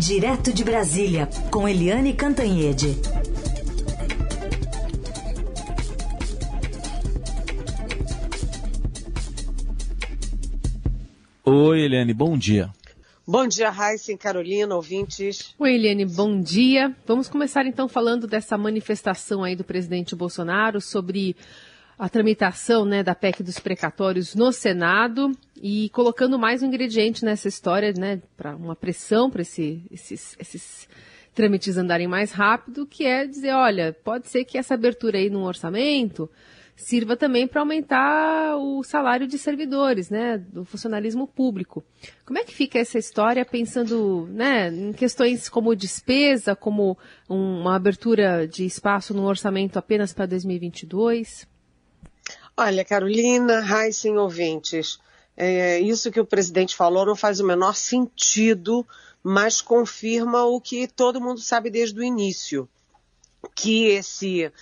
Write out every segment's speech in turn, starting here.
Direto de Brasília, com Eliane Cantanhede. Oi, Eliane, bom dia. Bom dia, Raíssa e Carolina, ouvintes. Oi, Eliane, bom dia. Vamos começar então falando dessa manifestação aí do presidente Bolsonaro sobre a tramitação né, da PEC dos precatórios no Senado e colocando mais um ingrediente nessa história, né, para uma pressão para esse, esses, esses trâmites andarem mais rápido, que é dizer, olha, pode ser que essa abertura aí no orçamento sirva também para aumentar o salário de servidores, né, do funcionalismo público. Como é que fica essa história pensando, né, em questões como despesa, como um, uma abertura de espaço no orçamento apenas para 2022? Olha, Carolina, Heisen, ouvintes, é, isso que o presidente falou não faz o menor sentido, mas confirma o que todo mundo sabe desde o início que esse,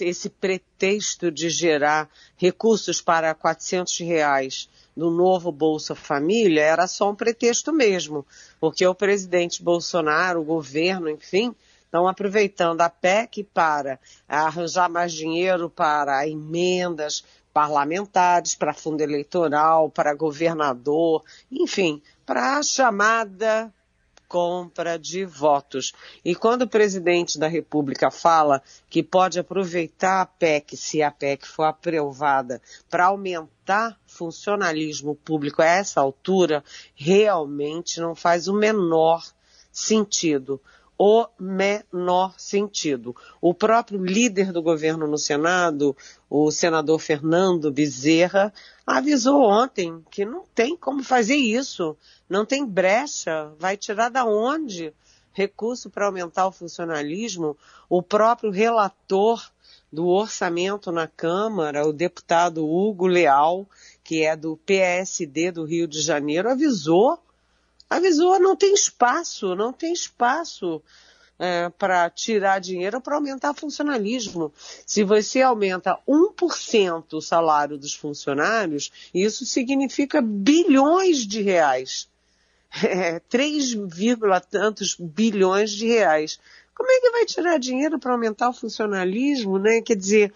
esse pretexto de gerar recursos para 400 reais do novo Bolsa Família era só um pretexto mesmo, porque o presidente Bolsonaro, o governo, enfim, estão aproveitando a PEC para arranjar mais dinheiro para emendas parlamentares, para fundo eleitoral, para governador, enfim, para a chamada compra de votos. E quando o presidente da República fala que pode aproveitar a PEC, se a PEC for aprovada, para aumentar funcionalismo público a essa altura, realmente não faz o menor sentido o menor sentido. O próprio líder do governo no Senado, o senador Fernando Bezerra, avisou ontem que não tem como fazer isso, não tem brecha, vai tirar da onde recurso para aumentar o funcionalismo? O próprio relator do orçamento na Câmara, o deputado Hugo Leal, que é do PSD do Rio de Janeiro, avisou avisou, não tem espaço, não tem espaço é, para tirar dinheiro para aumentar funcionalismo. Se você aumenta 1% o salário dos funcionários, isso significa bilhões de reais. É, 3, tantos bilhões de reais. Como é que vai tirar dinheiro para aumentar o funcionalismo, né? Quer dizer,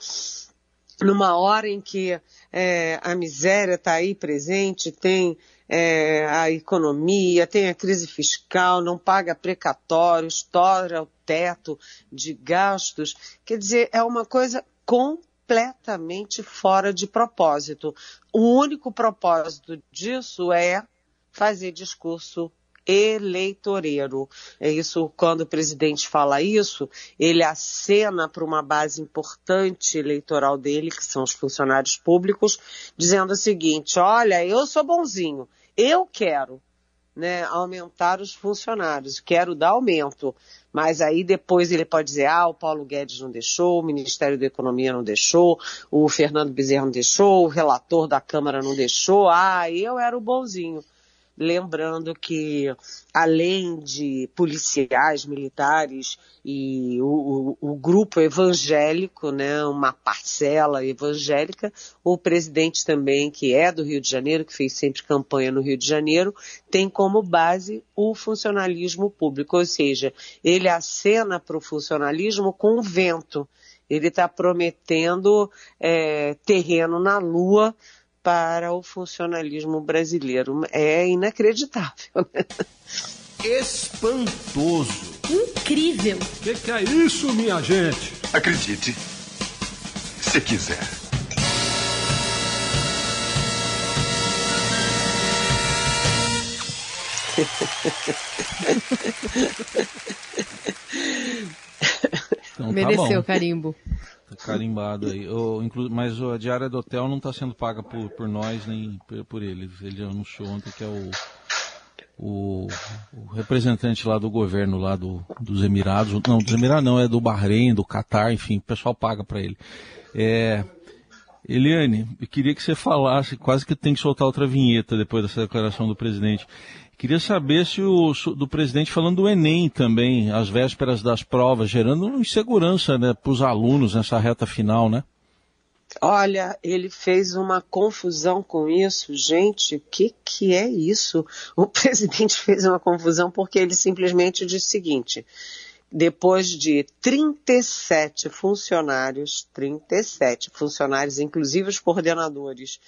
numa hora em que é, a miséria está aí presente, tem é, a economia, tem a crise fiscal, não paga precatório, estoura o teto de gastos. Quer dizer, é uma coisa completamente fora de propósito. O único propósito disso é fazer discurso eleitoreiro. É isso, quando o presidente fala isso, ele acena para uma base importante eleitoral dele, que são os funcionários públicos, dizendo o seguinte, olha, eu sou bonzinho, eu quero né, aumentar os funcionários, quero dar aumento. Mas aí depois ele pode dizer, ah, o Paulo Guedes não deixou, o Ministério da Economia não deixou, o Fernando Bezerra não deixou, o relator da Câmara não deixou, ah, eu era o bonzinho lembrando que além de policiais, militares e o, o, o, grupo evangélico, né, uma parcela evangélica, o presidente também, que é do Rio de Janeiro, que fez sempre campanha no Rio de Janeiro, tem como base o funcionalismo público, ou seja, ele acena para o funcionalismo com o vento. Ele está prometendo é, terreno na Lua para o funcionalismo brasileiro. É inacreditável. Espantoso. Incrível. O que, que é isso, minha gente? Acredite, se quiser. Então, Mereceu tá carimbo. Carimbado aí. O, inclu, mas a diária do hotel não está sendo paga por, por nós nem por, por ele. Ele anunciou ontem que é o, o, o, representante lá do governo lá do, dos Emirados. Não, dos Emirados não, é do Bahrein, do Catar, enfim, o pessoal paga para ele. É, Eliane, eu queria que você falasse, quase que tem que soltar outra vinheta depois dessa declaração do presidente. Queria saber se o do presidente falando do Enem também, às vésperas das provas, gerando insegurança né, para os alunos nessa reta final, né? Olha, ele fez uma confusão com isso. Gente, o que, que é isso? O presidente fez uma confusão porque ele simplesmente disse o seguinte: depois de 37 funcionários, 37 funcionários, inclusive os coordenadores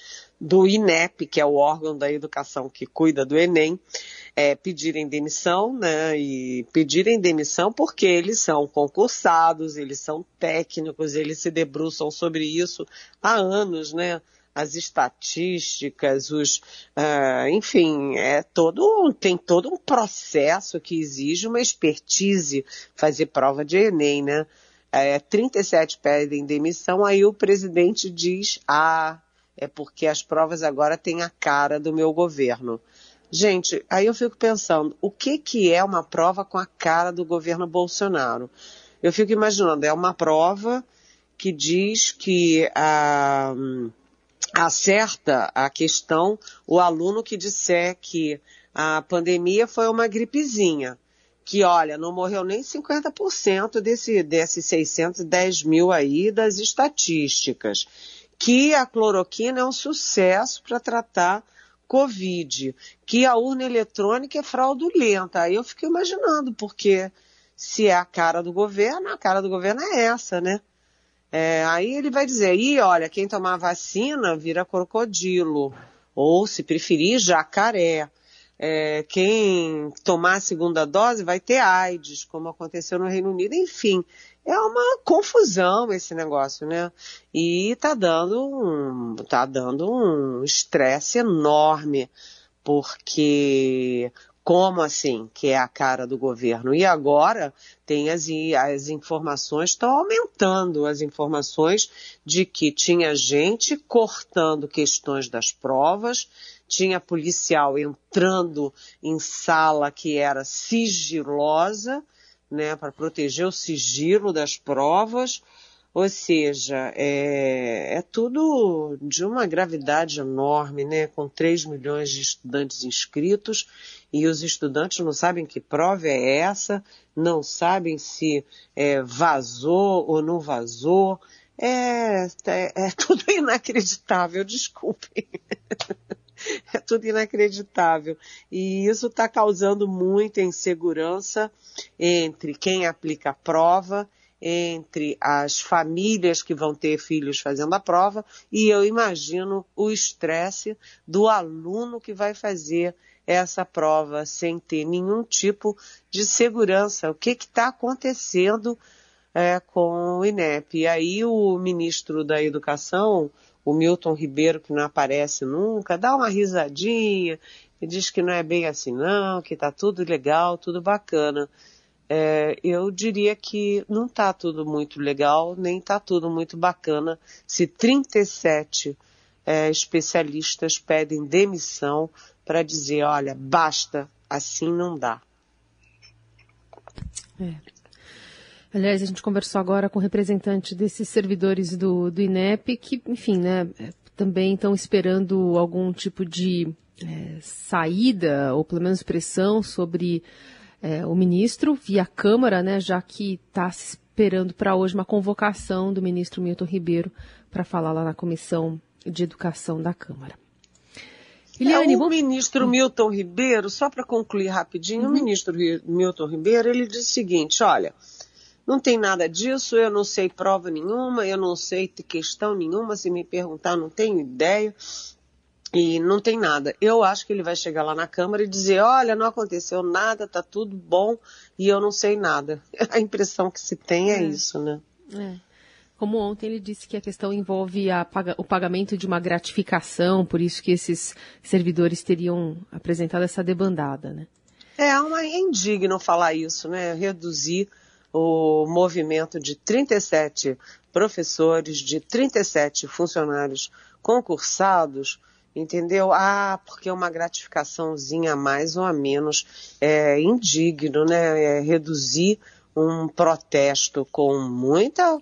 do INEP, que é o órgão da educação que cuida do Enem, é, pedirem demissão, né? E pedirem demissão porque eles são concursados, eles são técnicos, eles se debruçam sobre isso há anos, né? As estatísticas, os, uh, enfim, é todo, tem todo um processo que exige uma expertise fazer prova de Enem, né? É, 37 pedem demissão, aí o presidente diz, ah, é porque as provas agora têm a cara do meu governo. Gente, aí eu fico pensando, o que que é uma prova com a cara do governo Bolsonaro? Eu fico imaginando, é uma prova que diz que a... Acerta a questão o aluno que disser que a pandemia foi uma gripezinha, que olha, não morreu nem 50% desse, desses 610 mil aí das estatísticas, que a cloroquina é um sucesso para tratar Covid, que a urna eletrônica é fraudulenta. Aí eu fico imaginando, porque se é a cara do governo, a cara do governo é essa, né? É, aí ele vai dizer, e olha, quem tomar vacina vira crocodilo, ou se preferir, jacaré. É, quem tomar a segunda dose vai ter AIDS, como aconteceu no Reino Unido, enfim. É uma confusão esse negócio, né? E tá dando um, tá dando um estresse enorme, porque como assim, que é a cara do governo? E agora tem as, as informações, estão aumentando as informações de que tinha gente cortando questões das provas, tinha policial entrando em sala que era sigilosa, né, para proteger o sigilo das provas, ou seja, é, é, tudo de uma gravidade enorme, né? Com 3 milhões de estudantes inscritos e os estudantes não sabem que prova é essa, não sabem se é, vazou ou não vazou. É, é, é tudo inacreditável, desculpem. é tudo inacreditável. E isso está causando muita insegurança entre quem aplica a prova entre as famílias que vão ter filhos fazendo a prova e eu imagino o estresse do aluno que vai fazer essa prova sem ter nenhum tipo de segurança. O que está acontecendo é, com o INEP? E aí o ministro da Educação, o Milton Ribeiro, que não aparece nunca, dá uma risadinha e diz que não é bem assim não, que está tudo legal, tudo bacana é, eu diria que não está tudo muito legal, nem está tudo muito bacana se 37 é, especialistas pedem demissão para dizer, olha, basta, assim não dá. É. Aliás, a gente conversou agora com o representante desses servidores do, do INEP que, enfim, né, é, também estão esperando algum tipo de é, saída, ou pelo menos pressão sobre é, o ministro via Câmara, né, já que está se esperando para hoje uma convocação do ministro Milton Ribeiro para falar lá na Comissão de Educação da Câmara. Eliane, é, o ministro Milton Ribeiro, só para concluir rapidinho, uhum. o ministro Milton Ribeiro, ele diz o seguinte, olha, não tem nada disso, eu não sei prova nenhuma, eu não sei questão nenhuma, se me perguntar, não tenho ideia. E não tem nada. Eu acho que ele vai chegar lá na Câmara e dizer: olha, não aconteceu nada, tá tudo bom e eu não sei nada. A impressão que se tem é, é. isso, né? É. Como ontem ele disse que a questão envolve a, o pagamento de uma gratificação, por isso que esses servidores teriam apresentado essa debandada, né? É, uma, é indigno falar isso, né? Reduzir o movimento de 37 professores, de 37 funcionários concursados entendeu? Ah, porque é uma gratificaçãozinha a mais ou a menos é indigno, né? É reduzir um protesto com muita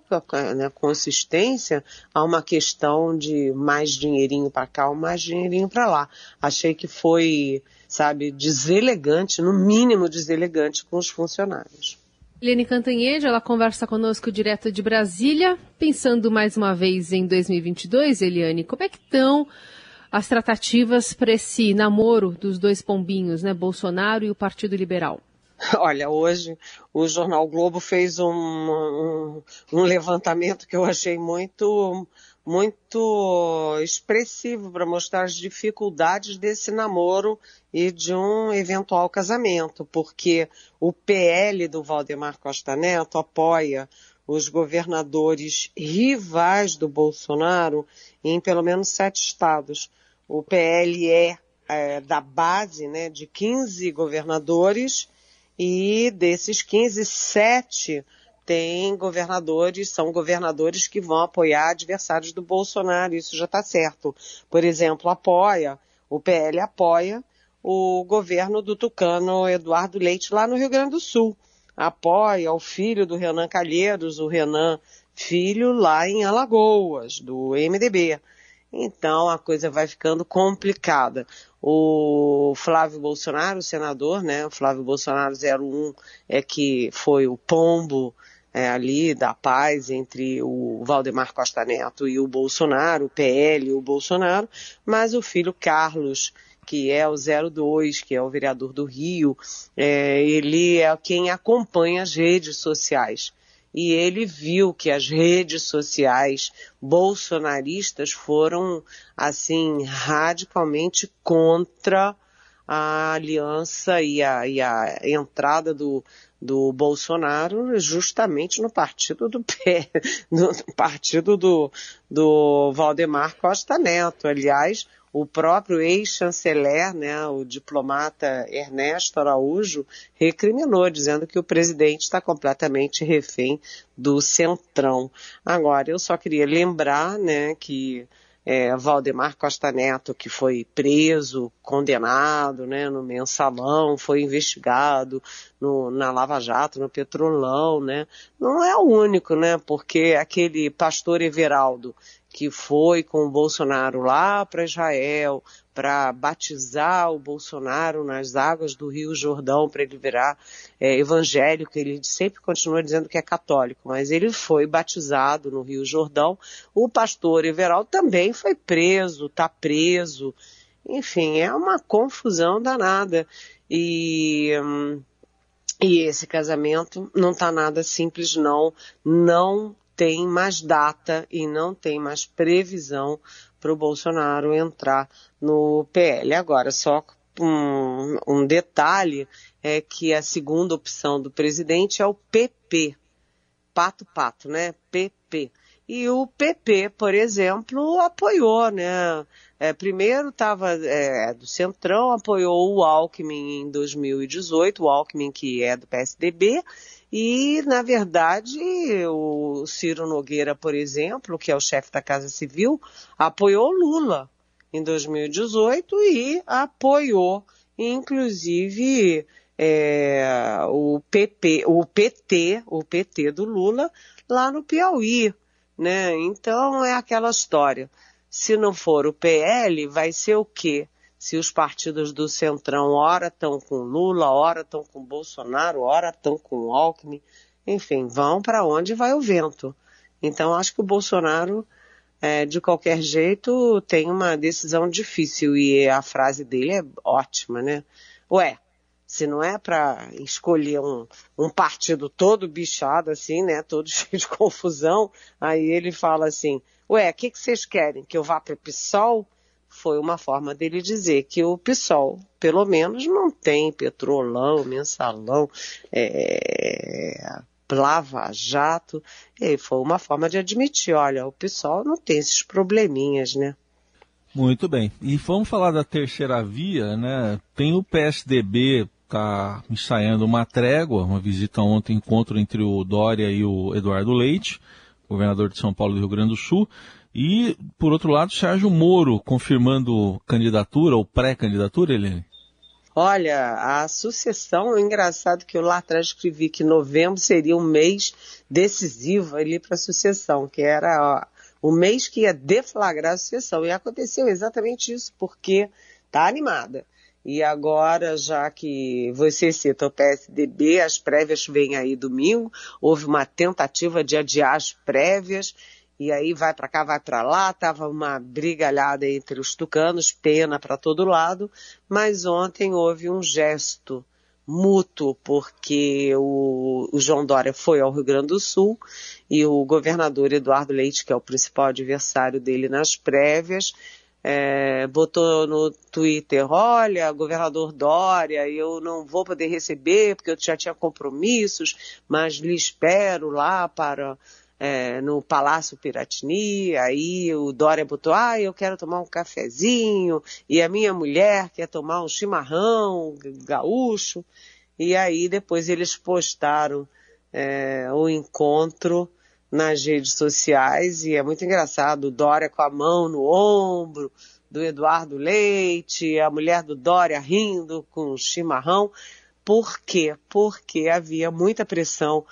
né, consistência a uma questão de mais dinheirinho para cá ou mais dinheirinho para lá. Achei que foi, sabe, deselegante, no mínimo deselegante com os funcionários. Eliane Cantanhede, ela conversa conosco direto de Brasília. Pensando mais uma vez em 2022, Eliane, como é que estão as tratativas para esse namoro dos dois pombinhos, né, Bolsonaro e o Partido Liberal? Olha, hoje o Jornal Globo fez um, um, um levantamento que eu achei muito muito expressivo para mostrar as dificuldades desse namoro e de um eventual casamento, porque o PL do Valdemar Costa Neto apoia os governadores rivais do Bolsonaro em pelo menos sete estados. O PL é, é da base né, de 15 governadores e desses 15, sete tem governadores, são governadores que vão apoiar adversários do Bolsonaro, isso já está certo. Por exemplo, apoia, o PL apoia o governo do tucano Eduardo Leite lá no Rio Grande do Sul. Apoia o filho do Renan Calheiros, o Renan Filho, lá em Alagoas, do MDB. Então a coisa vai ficando complicada. O Flávio Bolsonaro, o senador, né? O Flávio Bolsonaro 01 é que foi o pombo é, ali da paz entre o Valdemar Costa Neto e o Bolsonaro, o PL e o Bolsonaro, mas o filho Carlos, que é o 02, que é o vereador do Rio, é, ele é quem acompanha as redes sociais. E ele viu que as redes sociais bolsonaristas foram, assim, radicalmente contra a aliança e a, e a entrada do, do Bolsonaro justamente no partido do pé, no partido do, do Valdemar Costa Neto. Aliás, o próprio ex-chanceler, né, o diplomata Ernesto Araújo, recriminou, dizendo que o presidente está completamente refém do centrão. Agora, eu só queria lembrar, né, que é, Valdemar Costa Neto, que foi preso, condenado né, no mensalão, foi investigado no, na Lava Jato, no Petrolão, né? Não é o único, né? Porque aquele pastor Everaldo, que foi com o Bolsonaro lá para Israel, para batizar o Bolsonaro nas águas do Rio Jordão para ele virar é, evangélico. Ele sempre continua dizendo que é católico, mas ele foi batizado no Rio Jordão. O pastor Everaldo também foi preso, está preso. Enfim, é uma confusão danada. E, hum, e esse casamento não está nada simples, não. Não tem mais data e não tem mais previsão para o Bolsonaro entrar no PL. Agora, só um, um detalhe é que a segunda opção do presidente é o PP. Pato Pato, né? PP. E o PP, por exemplo, apoiou, né? É, primeiro estava é, do Centrão, apoiou o Alckmin em 2018, o Alckmin que é do PSDB, e, na verdade, o Ciro Nogueira, por exemplo, que é o chefe da Casa Civil, apoiou Lula em 2018 e apoiou, inclusive, é, o PP, o PT, o PT do Lula, lá no Piauí, né? Então é aquela história. Se não for o PL, vai ser o quê? Se os partidos do Centrão ora estão com Lula, ora estão com Bolsonaro, ora estão com Alckmin, enfim, vão para onde vai o vento. Então acho que o Bolsonaro, é, de qualquer jeito, tem uma decisão difícil e a frase dele é ótima, né? Ué, se não é para escolher um, um partido todo bichado assim, né, todo cheio de confusão, aí ele fala assim, ué, o que, que vocês querem? Que eu vá para o PSOL? Foi uma forma dele dizer que o PSOL, pelo menos, não tem petrolão, mensalão, é, lava jato. E foi uma forma de admitir, olha, o PSOL não tem esses probleminhas, né? Muito bem. E vamos falar da terceira via, né? Tem o PSDB está ensaiando uma trégua, uma visita ontem, encontro entre o Dória e o Eduardo Leite, governador de São Paulo e do Rio Grande do Sul. E, por outro lado, Sérgio Moro confirmando candidatura ou pré-candidatura, Helene? Olha, a sucessão, é engraçado que eu lá atrás escrevi que novembro seria um mês decisivo ali para a sucessão, que era ó, o mês que ia deflagrar a sucessão. E aconteceu exatamente isso, porque está animada. E agora, já que você cita o PSDB, as prévias vêm aí domingo, houve uma tentativa de adiar as prévias, e aí vai para cá, vai para lá, tava uma brigalhada entre os tucanos, pena para todo lado, mas ontem houve um gesto mútuo, porque o, o, João Dória foi ao Rio Grande do Sul e o governador Eduardo Leite, que é o principal adversário dele nas prévias, é, botou no Twitter, olha, governador Dória, eu não vou poder receber porque eu já tinha compromissos, mas lhe espero lá para é, no Palácio Piratini, aí o Dória botou, ah, eu quero tomar um cafezinho, e a minha mulher quer tomar um chimarrão gaúcho, e aí depois eles postaram é, o encontro nas redes sociais, e é muito engraçado, o Dória com a mão no ombro, do Eduardo Leite, a mulher do Dória rindo com o chimarrão, por quê? Porque havia muita pressão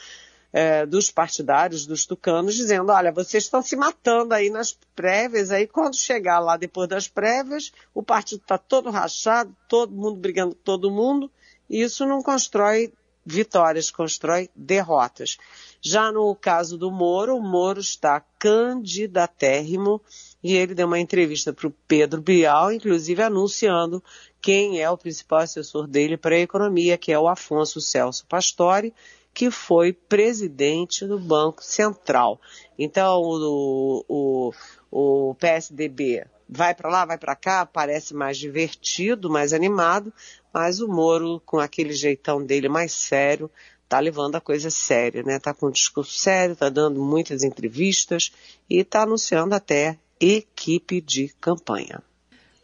é, dos partidários, dos tucanos, dizendo, olha, vocês estão se matando aí nas prévias, aí quando chegar lá depois das prévias, o partido está todo rachado, todo mundo brigando com todo mundo, e isso não constrói vitórias, constrói derrotas. Já no caso do Moro, o Moro está candidatérrimo e ele deu uma entrevista para o Pedro Bial, inclusive anunciando quem é o principal assessor dele para a economia, que é o Afonso Celso Pastore, que foi presidente do Banco Central. Então, o, o, o PSDB vai para lá, vai para cá, parece mais divertido, mais animado, mas o Moro, com aquele jeitão dele mais sério, tá levando a coisa séria, né? Tá com um discurso sério, tá dando muitas entrevistas e tá anunciando até equipe de campanha.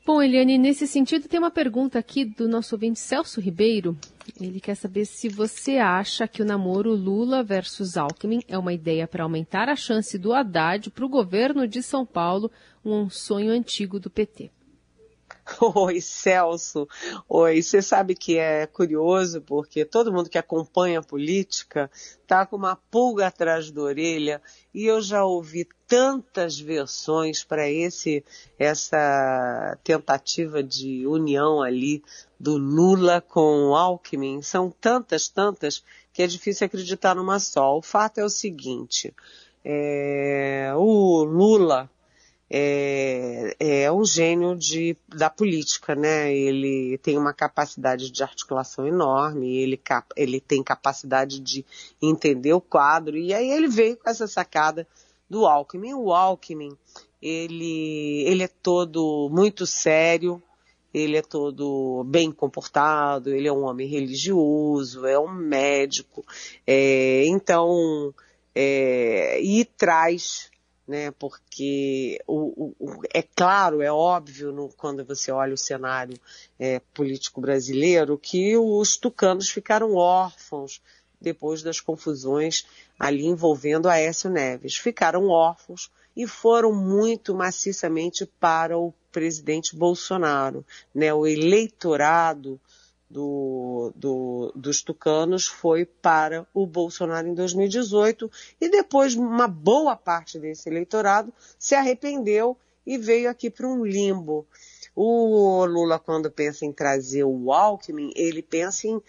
Bom, Eliane, nesse sentido, tem uma pergunta aqui do nosso ouvinte Celso Ribeiro. Ele quer saber se você acha que o namoro Lula versus Alckmin é uma ideia para aumentar a chance do Haddad para o governo de São Paulo, um sonho antigo do PT. Oi, Celso. Oi, você sabe que é curioso porque todo mundo que acompanha a política tá com uma pulga atrás da orelha e eu já ouvi tantas versões para esse essa tentativa de união ali do Lula com o Alckmin. São tantas, tantas que é difícil acreditar numa só. O fato é o seguinte: é, o Lula é, um gênio de, da política, né? Ele tem uma capacidade de articulação enorme, ele, ele tem capacidade de entender o quadro, e aí ele veio com essa sacada do Alckmin. O Alckmin, ele, ele é todo muito sério, ele é todo bem comportado, ele é um homem religioso, é um médico, é, então, é, e traz né? Porque o, o, é claro, é óbvio no, quando você olha o cenário é, político brasileiro que os tucanos ficaram órfãos depois das confusões ali envolvendo Aécio Neves. Ficaram órfãos e foram muito maciçamente para o presidente Bolsonaro, né? O eleitorado do, do, dos tucanos foi para o Bolsonaro em 2018 e depois uma boa parte desse eleitorado se arrependeu e veio aqui para um limbo. O Lula, quando pensa em trazer o Alckmin, ele pensa em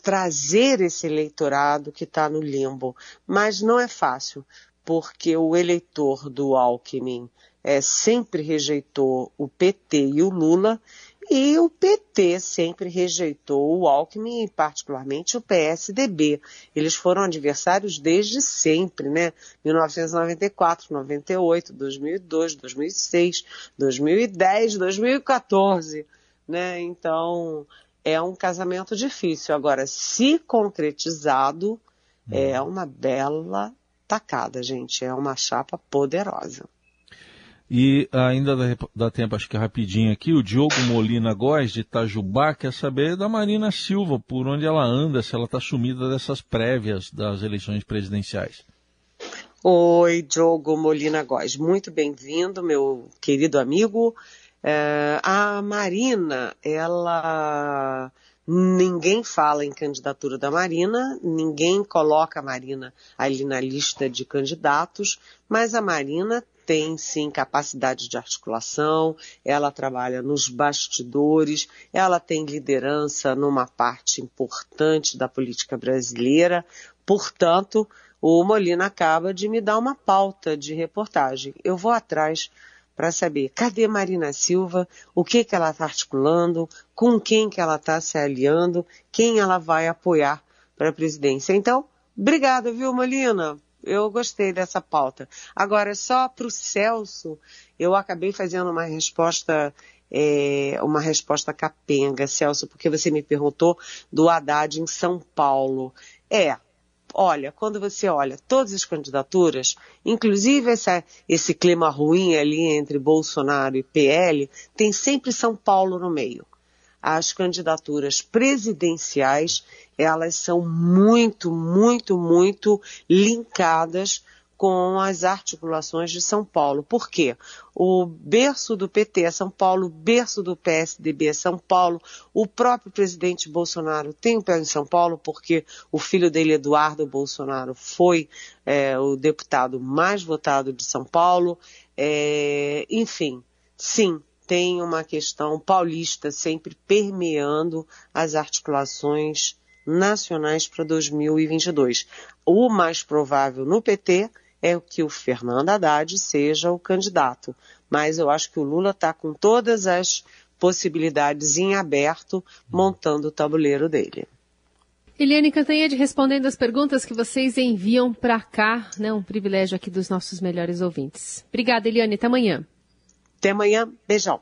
trazer esse eleitorado que está no limbo. Mas não é fácil, porque o eleitor do Alckmin é, sempre rejeitou o PT e o Lula e o PT sempre rejeitou o Alckmin e particularmente o PSDB. Eles foram adversários desde sempre, né? 1994, 98, 2002, 2006, 2010, 2014, né? Então, é um casamento difícil. Agora, se concretizado, é hum. uma bela tacada, gente. É uma chapa poderosa. E ainda dá, dá, tempo, acho que rapidinho aqui, o Diogo Molina Góes, de Itajubá, quer saber da Marina Silva, por onde ela anda, se ela está sumida dessas prévias das eleições presidenciais. Oi, Diogo Molina Góes, muito bem-vindo, meu querido amigo. É, a Marina, ela Ninguém fala em candidatura da Marina, ninguém coloca a Marina ali na lista de candidatos, mas a Marina tem sim capacidade de articulação, ela trabalha nos bastidores, ela tem liderança numa parte importante da política brasileira, portanto, o Molina acaba de me dar uma pauta de reportagem. Eu vou atrás para saber cadê Marina Silva, o que, que ela está articulando, com quem que ela está se aliando, quem ela vai apoiar para a presidência. Então, obrigada, viu, Molina? Eu gostei dessa pauta. Agora, só para o Celso, eu acabei fazendo uma resposta é, uma resposta capenga, Celso, porque você me perguntou do Haddad em São Paulo. É, olha, quando você olha todas as candidaturas, inclusive essa, esse clima ruim ali entre Bolsonaro e PL, tem sempre São Paulo no meio. As candidaturas presidenciais, elas são muito, muito, muito linkadas com as articulações de São Paulo. Por quê? O berço do PT é São Paulo, o berço do PSDB é São Paulo, o próprio presidente Bolsonaro tem o pé em São Paulo porque o filho dele, Eduardo Bolsonaro, foi é, o deputado mais votado de São Paulo. É, enfim, sim, tem uma questão paulista sempre permeando as articulações nacionais para 2022. O mais provável no PT é que o Fernando Haddad seja o candidato. Mas eu acho que o Lula está com todas as possibilidades em aberto, montando o tabuleiro dele. Eliane Cantanhede respondendo as perguntas que vocês enviam para cá, né? Um privilégio aqui dos nossos melhores ouvintes. Obrigada, Eliane. Até amanhã. Até amanhã. Beijão.